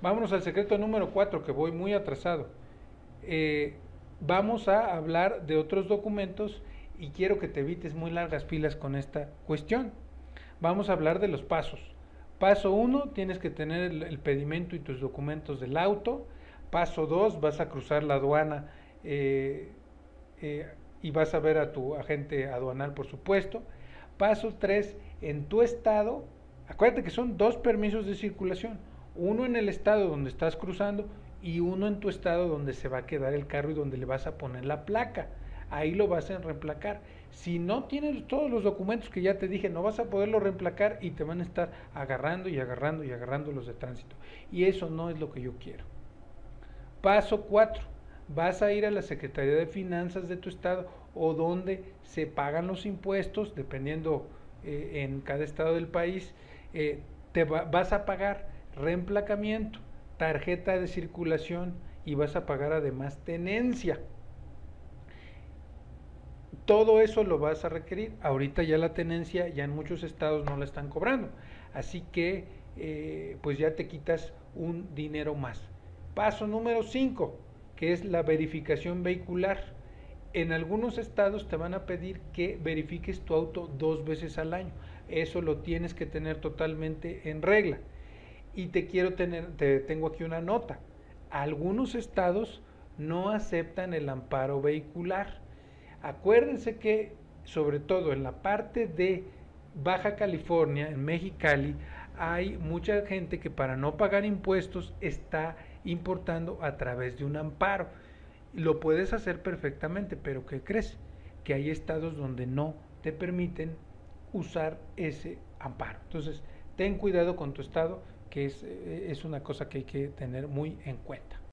Vámonos al secreto número 4, que voy muy atrasado. Eh, vamos a hablar de otros documentos y quiero que te evites muy largas filas con esta cuestión. Vamos a hablar de los pasos. Paso 1, tienes que tener el, pedimento y tus documentos del auto. Paso 2, vas a cruzar la aduana eh, eh, y vas a ver a tu agente aduanal, por supuesto. Paso 3, en tu estado, acuérdate que son dos permisos de circulación uno en el estado donde estás cruzando y uno en tu estado donde se va a quedar el carro y donde le vas a poner la placa. Ahí lo vas a reemplacar. Si no tienes todos los documentos que ya te dije, no vas a poderlo reemplacar y te van a estar agarrando y agarrando y agarrando los de tránsito. Y eso no es lo que yo quiero. Paso 4. Vas a ir a la Secretaría de Finanzas de tu estado o donde se pagan los impuestos, dependiendo eh, en cada estado del país, eh, te vas a pagar reemplacamiento, tarjeta de circulación y vas a pagar además tenencia. Todo eso lo vas a requerir. Ahorita ya la tenencia ya en muchos estados no la están cobrando. Así que eh, pues ya te quitas un dinero más. Paso número 5, que es la verificación vehicular. En algunos estados te van a pedir que verifiques tu auto dos veces al año. Eso lo tienes que tener totalmente en regla. Y te quiero tener, te tengo aquí una nota. Algunos estados no aceptan el amparo vehicular. Acuérdense que, sobre todo en la parte de Baja California, en Mexicali, hay mucha gente que para no pagar impuestos está importando a través de un amparo. Lo puedes hacer perfectamente, pero ¿qué crees? Que hay estados donde no te permiten usar ese amparo. Entonces, ten cuidado con tu estado que es, eh, es una cosa que hay que tener muy en cuenta.